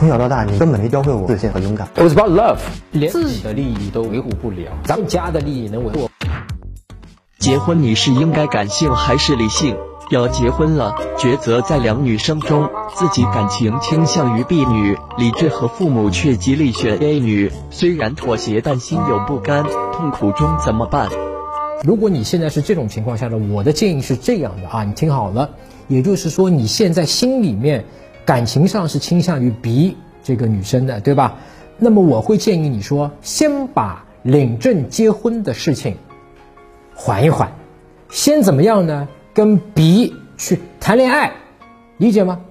从小到大，你根本没教会我自信和勇敢。It was about love，连自己的利益都维护不了，咱们家的利益能维护？结婚你是应该感性还是理性？要结婚了，抉择在两女生中，自己感情倾向于 B 女，理智和父母却极力选 A 女。虽然妥协，但心有不甘，痛苦中怎么办？如果你现在是这种情况下的，我的建议是这样的啊，你听好了，也就是说你现在心里面感情上是倾向于 B 这个女生的，对吧？那么我会建议你说，先把领证结婚的事情缓一缓，先怎么样呢？跟 B 去谈恋爱，理解吗？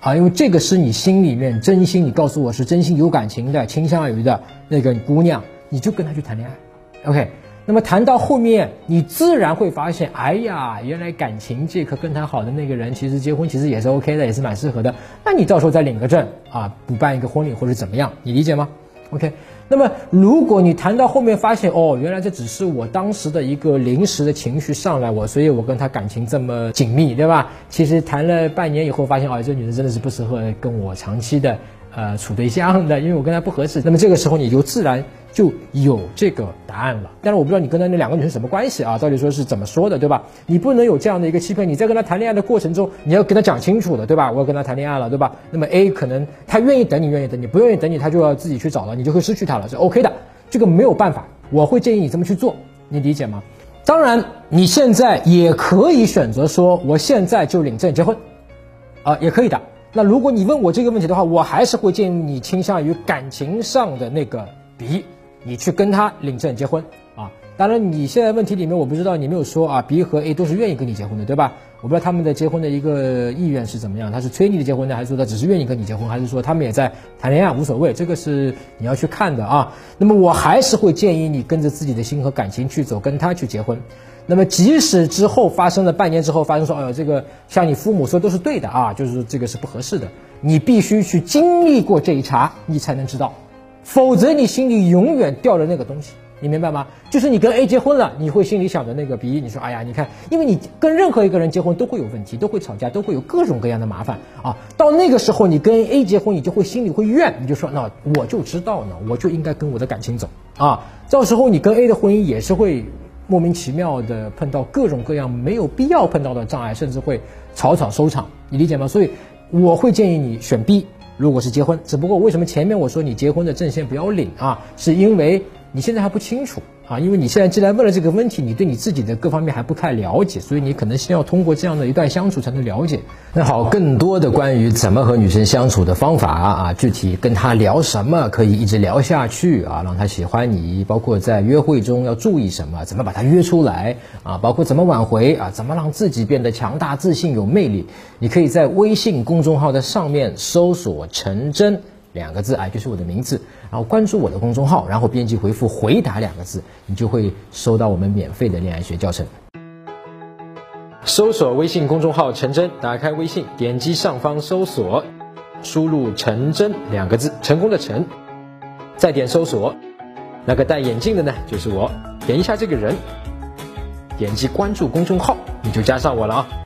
啊，因为这个是你心里面真心，你告诉我是真心有感情的，倾向于的那个姑娘，你就跟她去谈恋爱。OK，那么谈到后面，你自然会发现，哎呀，原来感情这颗跟他好的那个人，其实结婚其实也是 OK 的，也是蛮适合的。那你到时候再领个证啊，补办一个婚礼或者怎么样，你理解吗？OK。那么，如果你谈到后面发现，哦，原来这只是我当时的一个临时的情绪上来，我所以我跟他感情这么紧密，对吧？其实谈了半年以后，发现，哦，这女人真的是不适合跟我长期的。呃，处对象的，因为我跟他不合适，那么这个时候你就自然就有这个答案了。但是我不知道你跟他那两个女生什么关系啊？到底说是怎么说的，对吧？你不能有这样的一个欺骗。你在跟他谈恋爱的过程中，你要跟他讲清楚的，对吧？我要跟他谈恋爱了，对吧？那么 A 可能他愿意等你，愿意等你，不愿意等你，他就要自己去找了，你就会失去他了，是 OK 的。这个没有办法，我会建议你这么去做，你理解吗？当然，你现在也可以选择说，我现在就领证结婚，啊，也可以的。那如果你问我这个问题的话，我还是会建议你倾向于感情上的那个 B，你去跟他领证结婚啊。当然，你现在问题里面我不知道你没有说啊，B 和 A 都是愿意跟你结婚的，对吧？我不知道他们的结婚的一个意愿是怎么样，他是催你的结婚呢，还是说他只是愿意跟你结婚，还是说他们也在谈恋爱无所谓？这个是你要去看的啊。那么我还是会建议你跟着自己的心和感情去走，跟他去结婚。那么，即使之后发生了半年之后发生说，哎呦，这个像你父母说都是对的啊，就是这个是不合适的，你必须去经历过这一茬，你才能知道，否则你心里永远吊着那个东西，你明白吗？就是你跟 A 结婚了，你会心里想着那个 B，你说，哎呀，你看，因为你跟任何一个人结婚都会有问题，都会吵架，都会有各种各样的麻烦啊，到那个时候你跟 A 结婚，你就会心里会怨，你就说，那我就知道呢，我就应该跟我的感情走啊，到时候你跟 A 的婚姻也是会。莫名其妙的碰到各种各样没有必要碰到的障碍，甚至会草草收场，你理解吗？所以我会建议你选 B，如果是结婚。只不过为什么前面我说你结婚的证先不要领啊？是因为你现在还不清楚。啊，因为你现在既然问了这个问题，你对你自己的各方面还不太了解，所以你可能先要通过这样的一段相处才能了解。那好，更多的关于怎么和女生相处的方法啊，具体跟她聊什么可以一直聊下去啊，让她喜欢你，包括在约会中要注意什么，怎么把她约出来啊，包括怎么挽回啊，怎么让自己变得强大、自信、有魅力，你可以在微信公众号的上面搜索“陈真”。两个字啊，就是我的名字，然后关注我的公众号，然后编辑回复“回答”两个字，你就会收到我们免费的恋爱学教程。搜索微信公众号“陈真”，打开微信，点击上方搜索，输入“陈真”两个字，成功的陈，再点搜索，那个戴眼镜的呢，就是我，点一下这个人，点击关注公众号，你就加上我了啊。